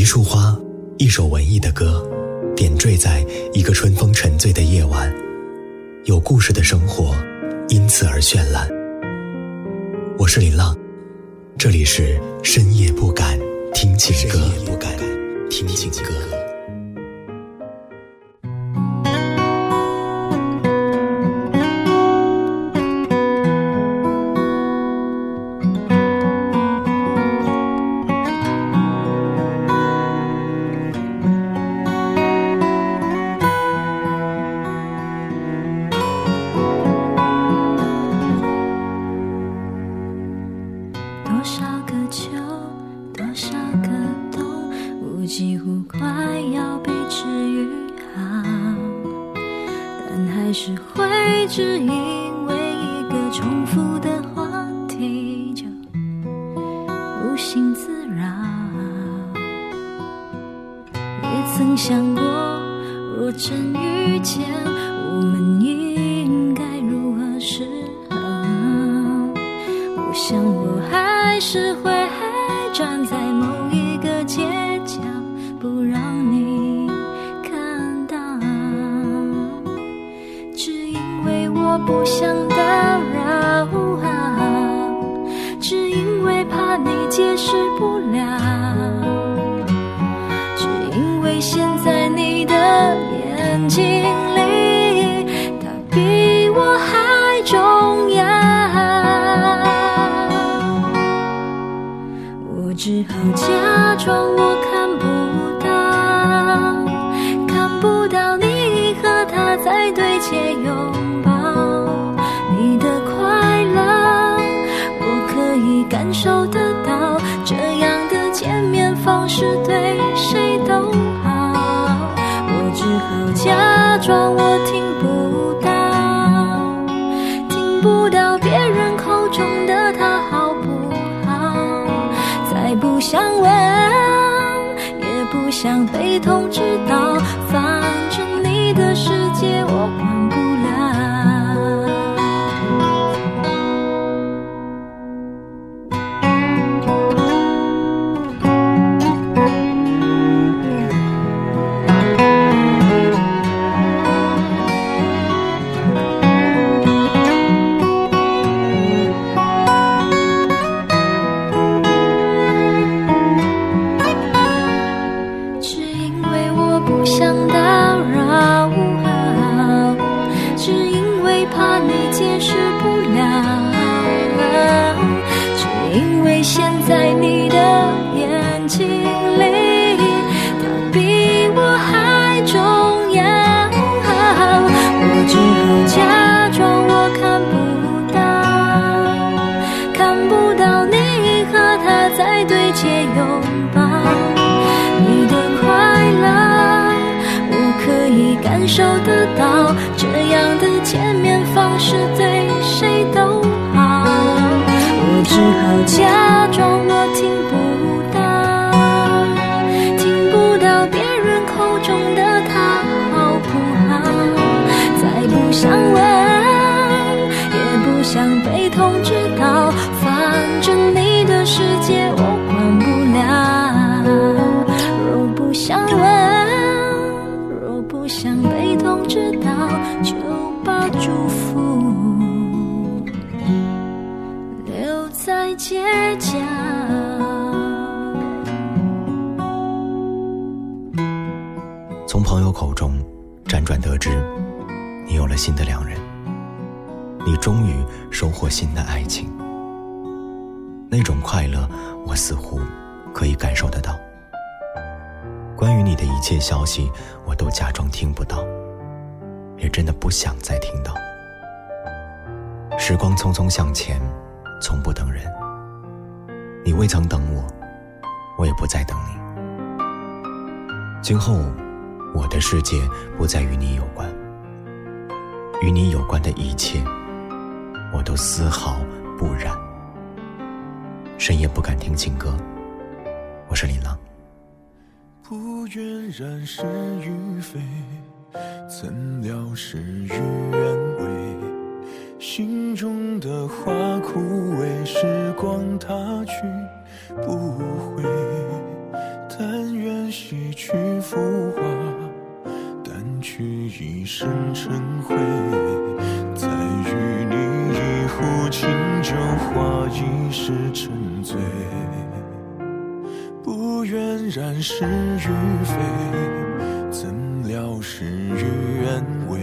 一束花，一首文艺的歌，点缀在一个春风沉醉的夜晚，有故事的生活因此而绚烂。我是林浪，这里是深夜不敢听情歌。深夜不敢听情歌。曾想过，若真遇见，我们应该如何是好？我想我还是会站在某一个街角，不让你看到，只因为我不想。不到别人口中的他好不好？再不想问，也不想被通知到。受得到这样的见面方式，对谁都好。我只好将。新的两人，你终于收获新的爱情，那种快乐，我似乎可以感受得到。关于你的一切消息，我都假装听不到，也真的不想再听到。时光匆匆向前，从不等人。你未曾等我，我也不再等你。今后，我的世界不再与你有关。与你有关的一切，我都丝毫不染。深夜不敢听情歌。我是林浪。不愿染是与非，怎料事与愿违。心中的花枯萎，时光它去不回。但愿洗去浮华。许一生尘灰，再与你一壶清酒，话一世沉醉。不愿染是与非，怎料事与愿违。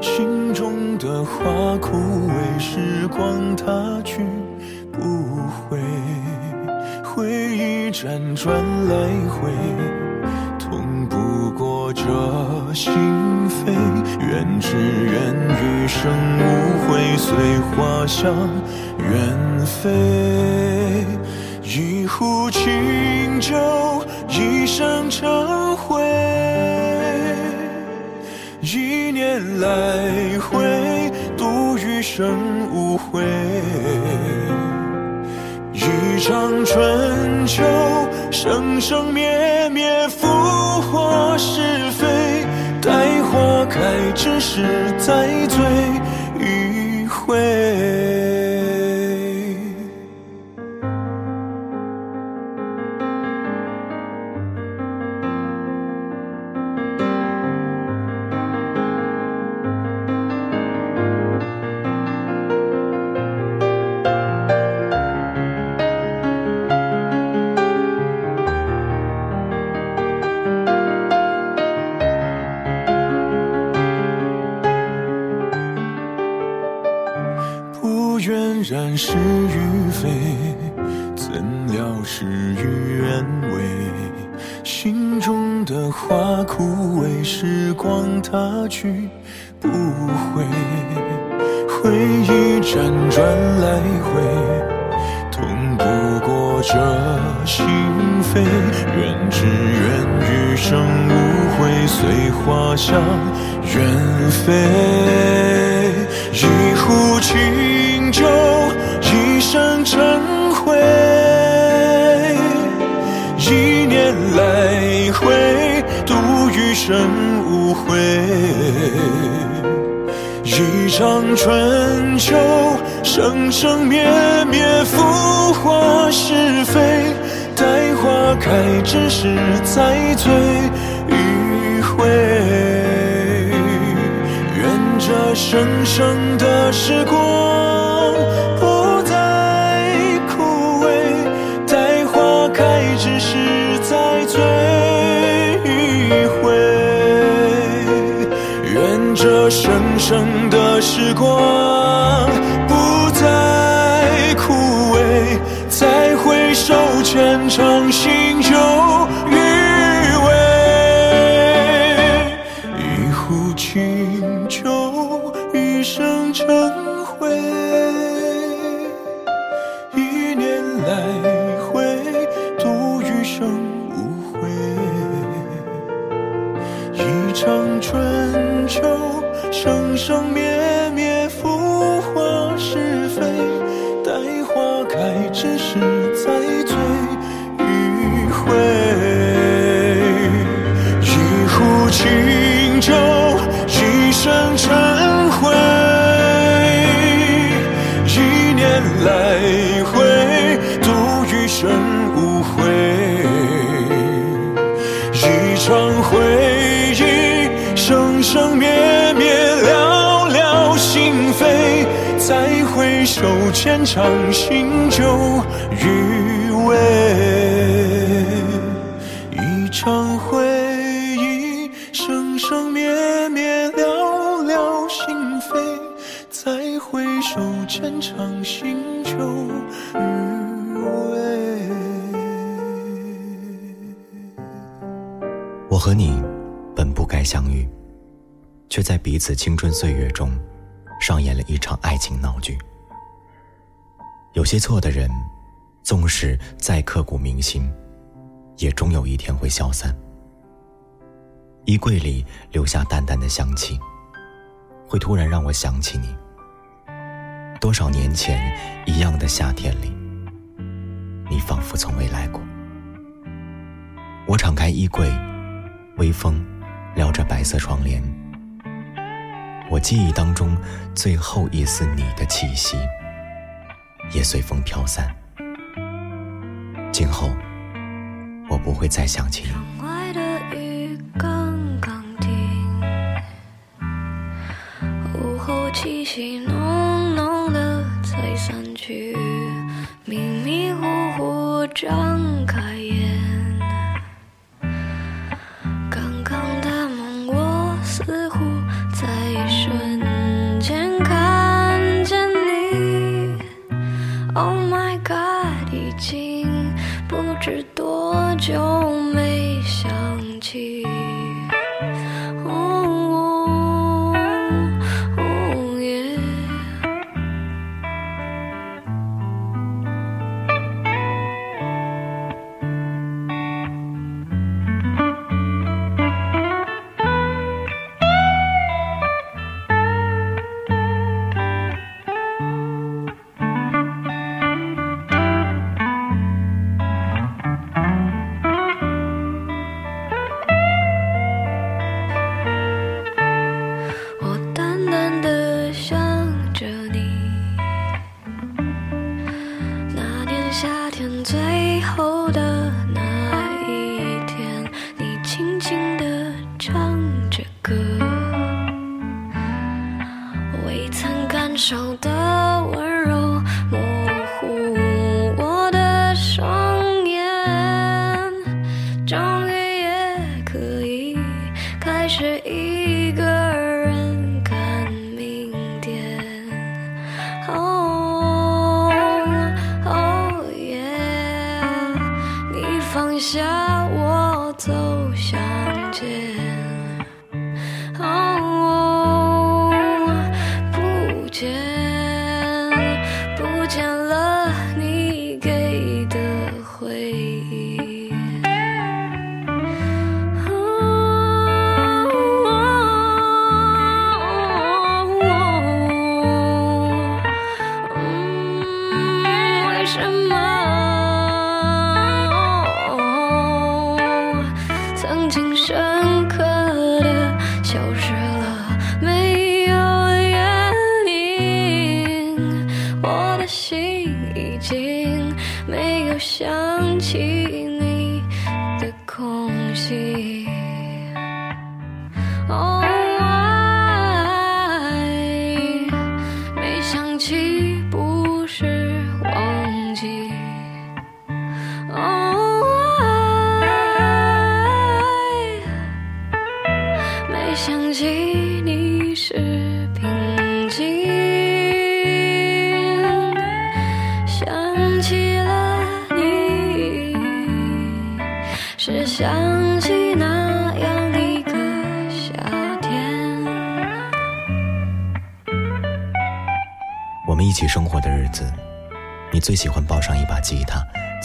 心中的花枯萎，时光它去不回，回忆辗转来回。舍心扉，愿只愿余生无悔，随花香远飞。一壶清酒，一生尘灰。一念来回，度余生无悔。一场春秋，生生灭。只是在醉。然是与非，怎料事与愿违？心中的花枯萎，时光它去不回。回忆辗转来回，痛不过这心扉。愿只愿余生无悔，随花香远飞。一壶清。就一生成灰；一念来回，度余生无悔。一场春秋，生生灭灭，浮华是非。待花开之时，再醉一回。愿这生生的时光。过。一场回忆，生生灭灭，了了心扉。再回首，浅尝心酒余味。一场回忆，生生灭灭，了了心扉。再回首，浅尝心酒余味。和你本不该相遇，却在彼此青春岁月中，上演了一场爱情闹剧。有些错的人，纵使再刻骨铭心，也终有一天会消散。衣柜里留下淡淡的香气，会突然让我想起你。多少年前，一样的夏天里，你仿佛从未来过。我敞开衣柜。微风撩着白色窗帘，我记忆当中最后一丝你的气息，也随风飘散。今后，我不会再想起你。就。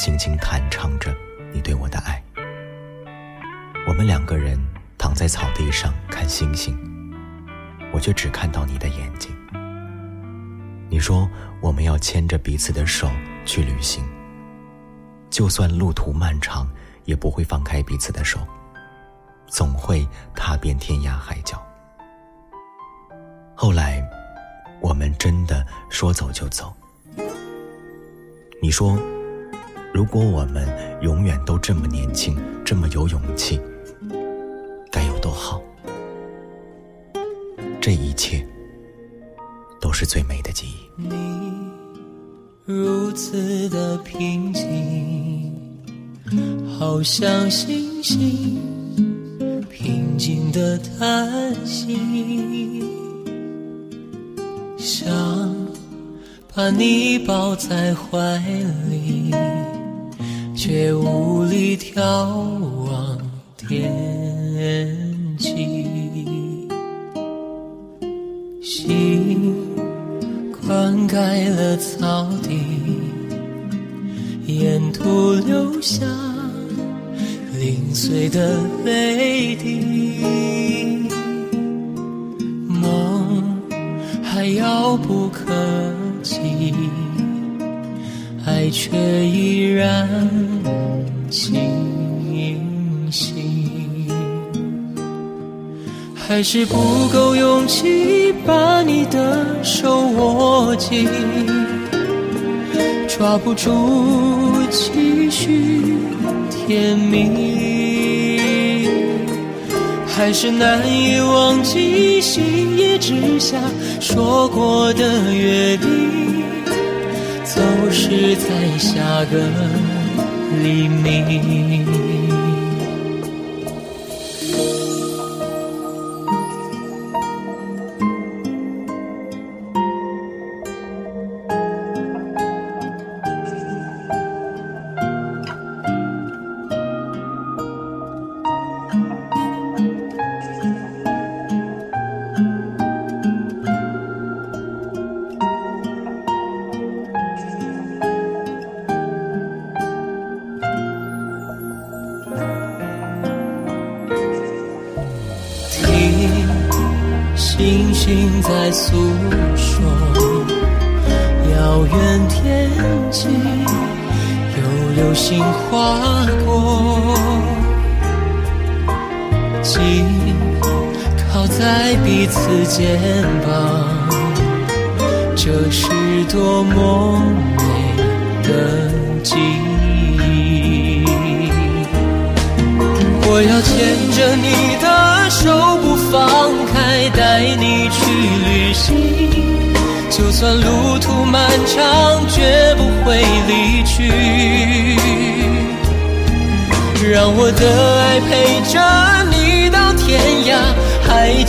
轻轻弹唱着你对我的爱，我们两个人躺在草地上看星星，我却只看到你的眼睛。你说我们要牵着彼此的手去旅行，就算路途漫长，也不会放开彼此的手，总会踏遍天涯海角。后来，我们真的说走就走。你说。如果我们永远都这么年轻，这么有勇气，该有多好？这一切都是最美的记忆。你如此的平静，好像星星平静的叹息，想把你抱在怀里。却无力眺望天际，心灌溉了草地，沿途留下零碎的泪滴，梦还遥不可及，爱却依然。还是不够勇气把你的手握紧，抓不住继续甜蜜，还是难以忘记星夜之下说过的约定，总失在下个黎明。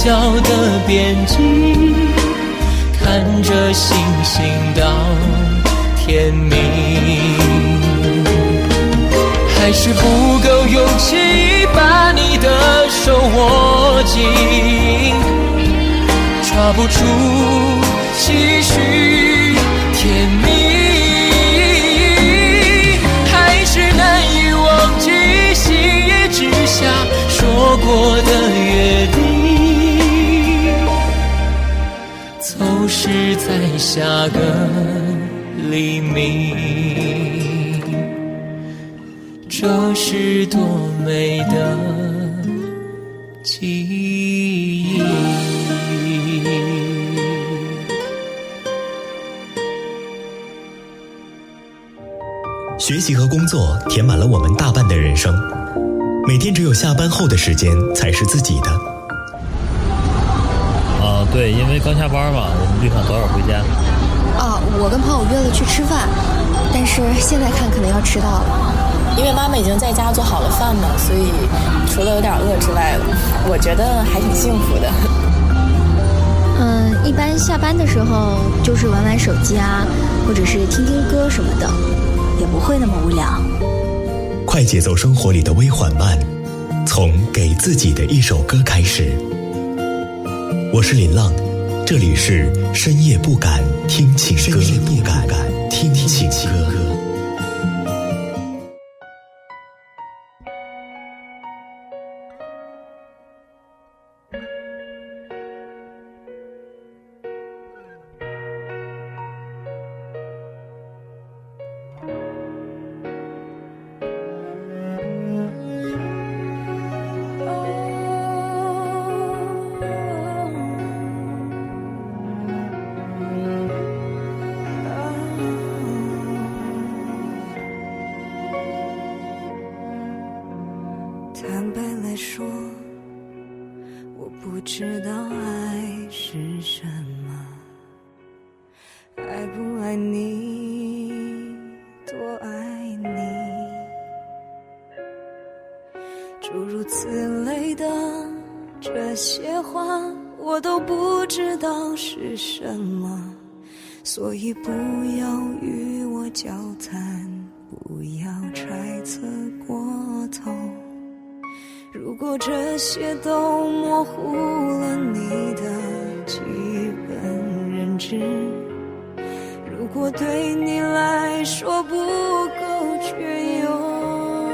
角的边际，看着星星到天明，还是不够勇气把你的手握紧，抓不住继续甜蜜，还是难以忘记心夜之下说过的。是在下个黎明，这是多美的记忆。学习和工作填满了我们大半的人生，每天只有下班后的时间才是自己的。对，因为刚下班嘛，我们就想早点回家。啊，我跟朋友约了去吃饭，但是现在看可能要迟到了，因为妈妈已经在家做好了饭嘛，所以除了有点饿之外，我觉得还挺幸福的。嗯，一般下班的时候就是玩玩手机啊，或者是听听歌什么的，也不会那么无聊。快节奏生活里的微缓慢，从给自己的一首歌开始。我是林浪，这里是深夜不敢听情歌。深夜不敢听情歌。坦白来说，我不知道爱是什么，爱不爱你，多爱你，诸如此类的这些话，我都不知道是什么，所以不要与我交谈，不要揣测过头。如果这些都模糊了你的基本认知，如果对你来说不够隽永，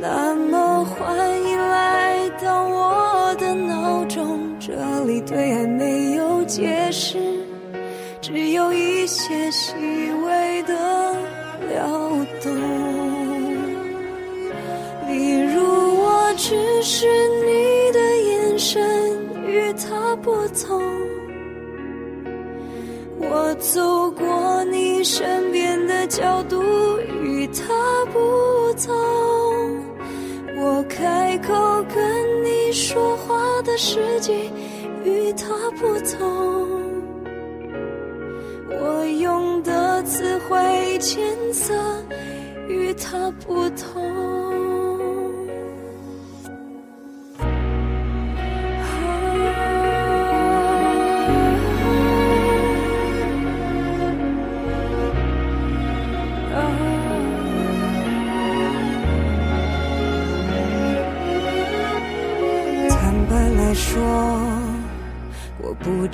那么欢迎来到我的脑中，这里对爱没有解释，只有一些希望。只是你的眼神与他不同，我走过你身边的角度与他不同，我开口跟你说话的时机与他不同，我用的词汇艰涩与他不同。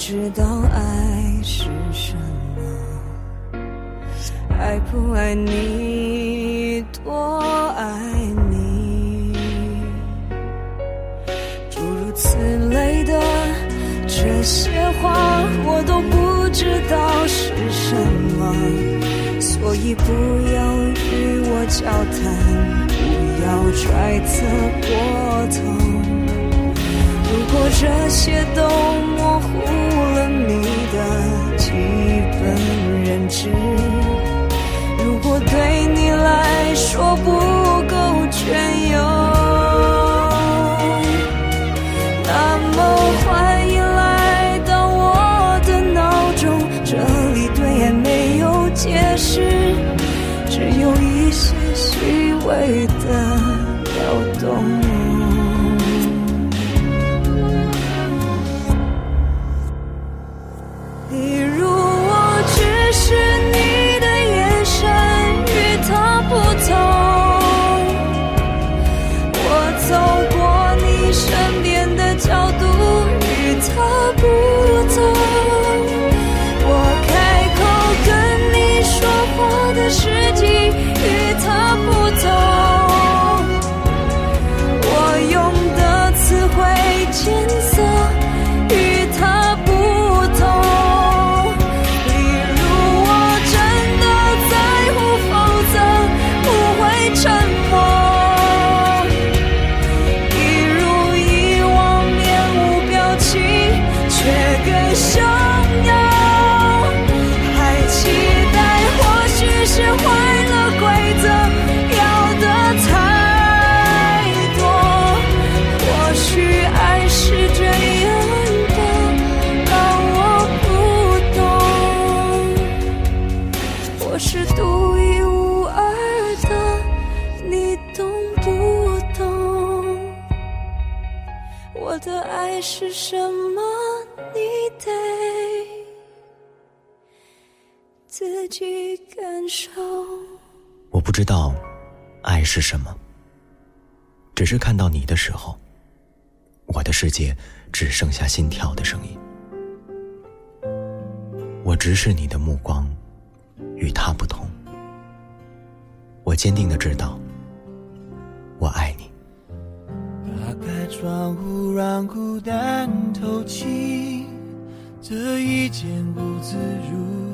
知道爱是什么，爱不爱你，多爱你。诸如此类的这些话，我都不知道是什么，所以不要与我交谈，不要揣测过头。如果这些都模糊了你的基本认知，如果对你来说不。我不知道爱是什么，只是看到你的时候，我的世界只剩下心跳的声音。我直视你的目光，与他不同。我坚定的知道，我爱你。打开窗户，让孤单透气，这一间屋子，如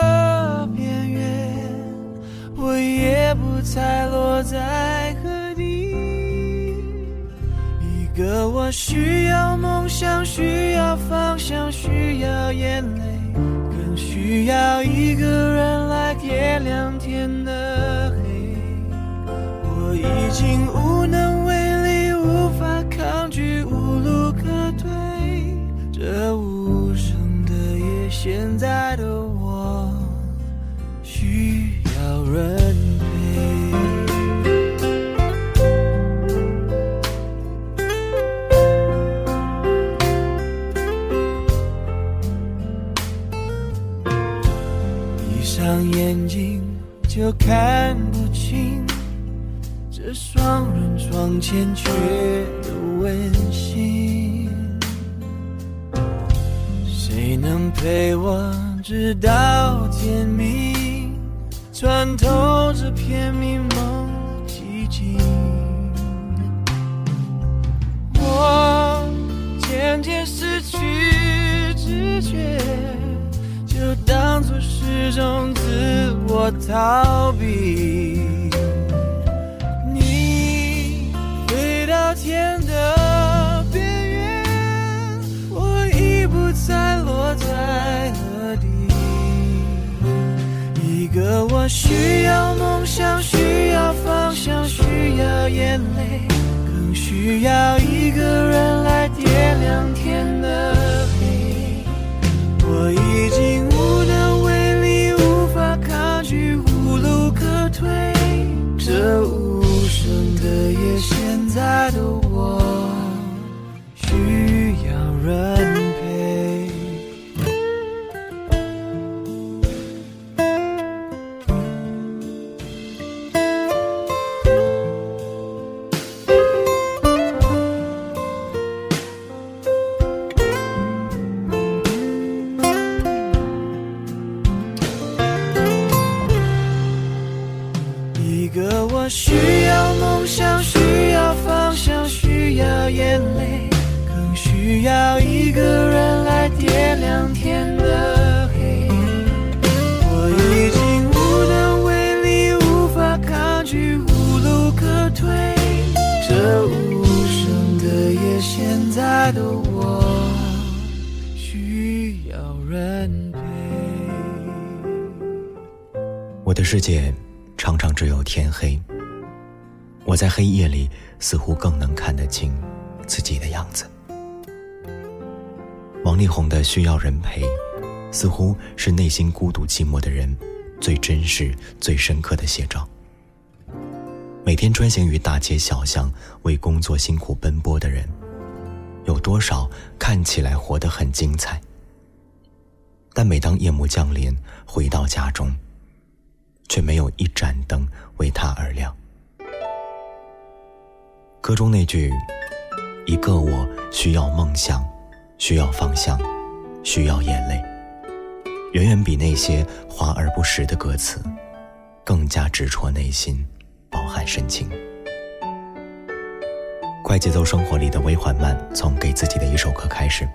才落在何地？一个我需要梦想，需要方向，需要眼泪，更需要一个人来点亮天的黑。我已经无能。我需要梦想，需要方向，需要眼泪，更需要一个人。这无声的夜，现在的我需要人陪。我的世界常常只有天黑，我在黑夜里似乎更能看得清自己的样子。王力宏的《需要人陪》，似乎是内心孤独寂寞的人最真实、最深刻的写照。每天穿行于大街小巷为工作辛苦奔波的人，有多少看起来活得很精彩，但每当夜幕降临回到家中，却没有一盏灯为他而亮。歌中那句“一个我需要梦想，需要方向，需要眼泪”，远远比那些华而不实的歌词更加直戳内心。饱含深情，快节奏生活里的微缓慢，从给自己的一首歌开始。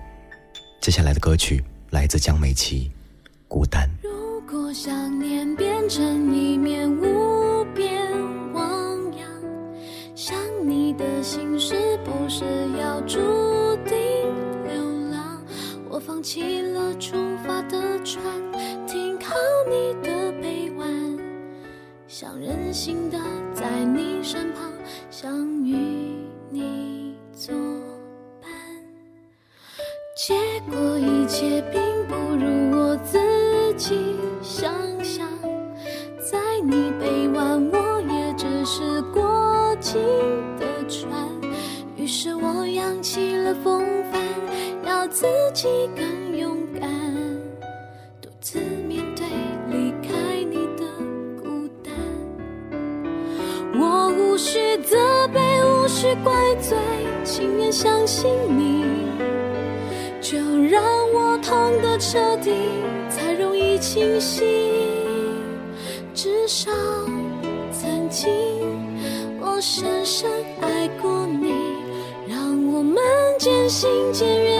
接下来的歌曲来自江美琪，《孤单》。如果想念变成一面无边汪洋，想你的心是不是要注定流浪？我放弃了出发的船，停靠你的。想任性的在你身旁，想与你作伴。结果一切并不如我自己想象，在你背弯我也只是过境的船。于是我扬起了风帆，要自己跟。无需责备，无需怪罪，情愿相信你。就让我痛得彻底，才容易清醒。至少曾经我深深爱过你，让我们渐行渐远。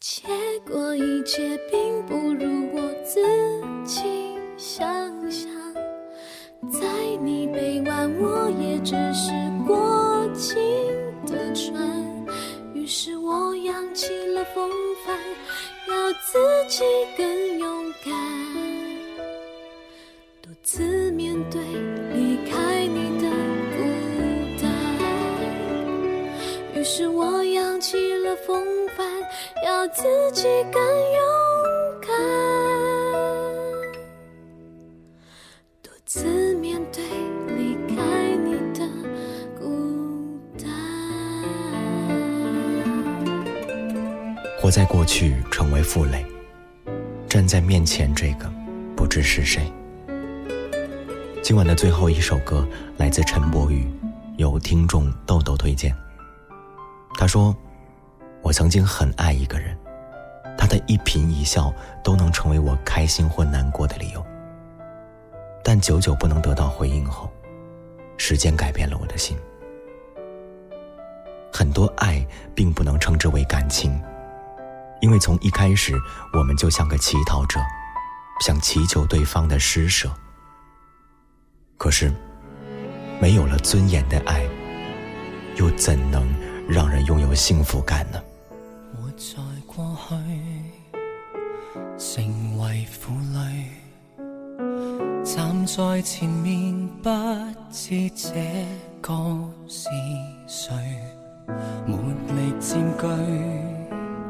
结果一切并不如我自己想象，在你背弯，我也只是过境的船。于是我扬起了风帆，要自己更勇。自自己更勇敢，独面对离开你的孤单。活在过去成为负累，站在面前这个不知是谁。今晚的最后一首歌来自陈柏宇，由听众豆豆推荐。他说。我曾经很爱一个人，他的一颦一笑都能成为我开心或难过的理由。但久久不能得到回应后，时间改变了我的心。很多爱并不能称之为感情，因为从一开始，我们就像个乞讨者，想祈求对方的施舍。可是，没有了尊严的爱，又怎能让人拥有幸福感呢？在前面不知这个是谁，没力占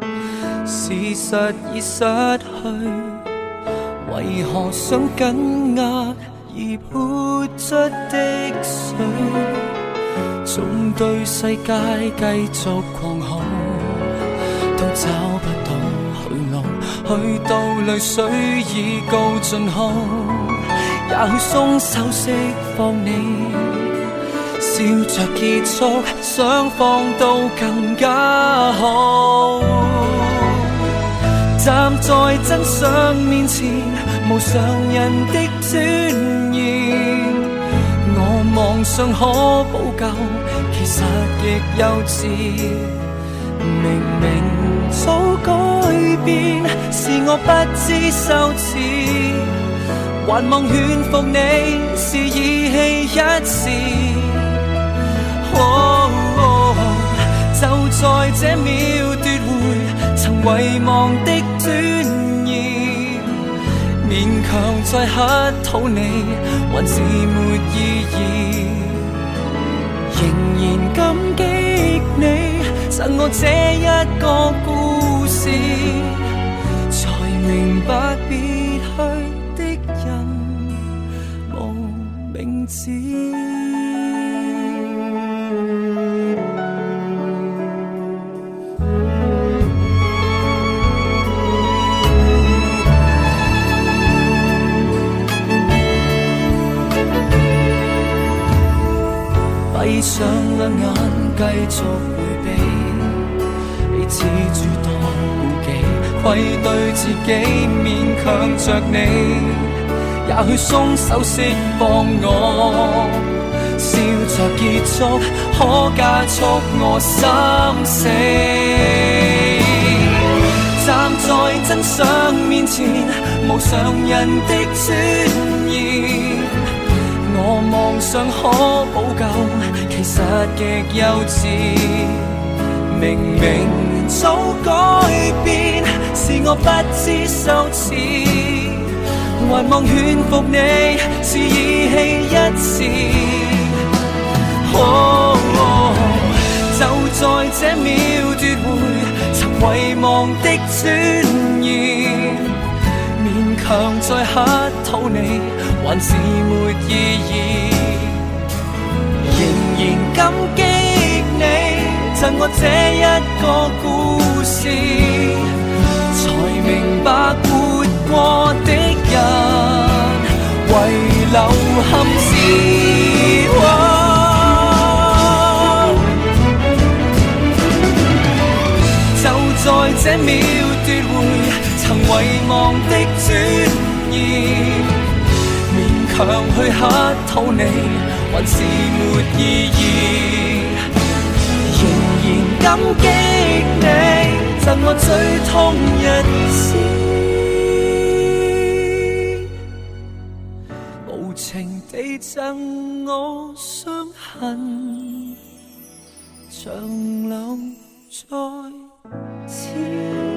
据，事实已失去，为何想紧握而泼出的水，纵对世界继续狂吼，都找不到去路，去到泪水已告尽后。也许鬆手釋放你，笑着結束，想方都更加好。站在真相面前，無常人的尊严，我妄想可補救，其實亦幼稚。明明早改變，是我不知羞恥。还望劝服你是意气一时，就在这秒夺回曾遗忘的尊严，勉强再乞讨你还是没意义，仍然感激你赠我这一个故事，才明白。闭上两眼，继续回避，彼此主多顾忌，愧对自己，勉强着你，也许松手释放我，笑着结束，可加速我心死。站在真相面前，无常人的尊严，我妄想可补救。其实极幼稚，明明早改变，是我不知羞耻，还望劝服你，是义气一次。就在这秒夺回曾遗忘的尊严，勉强再乞讨你，还是没意义。感激你赠我这一个故事，才明白活过的人遗留憾事。就在这秒夺回曾遗忘的尊严，勉强去乞讨你。还是没意义，仍然感激你赠我最痛一丝，无情地赠我伤痕，长留在。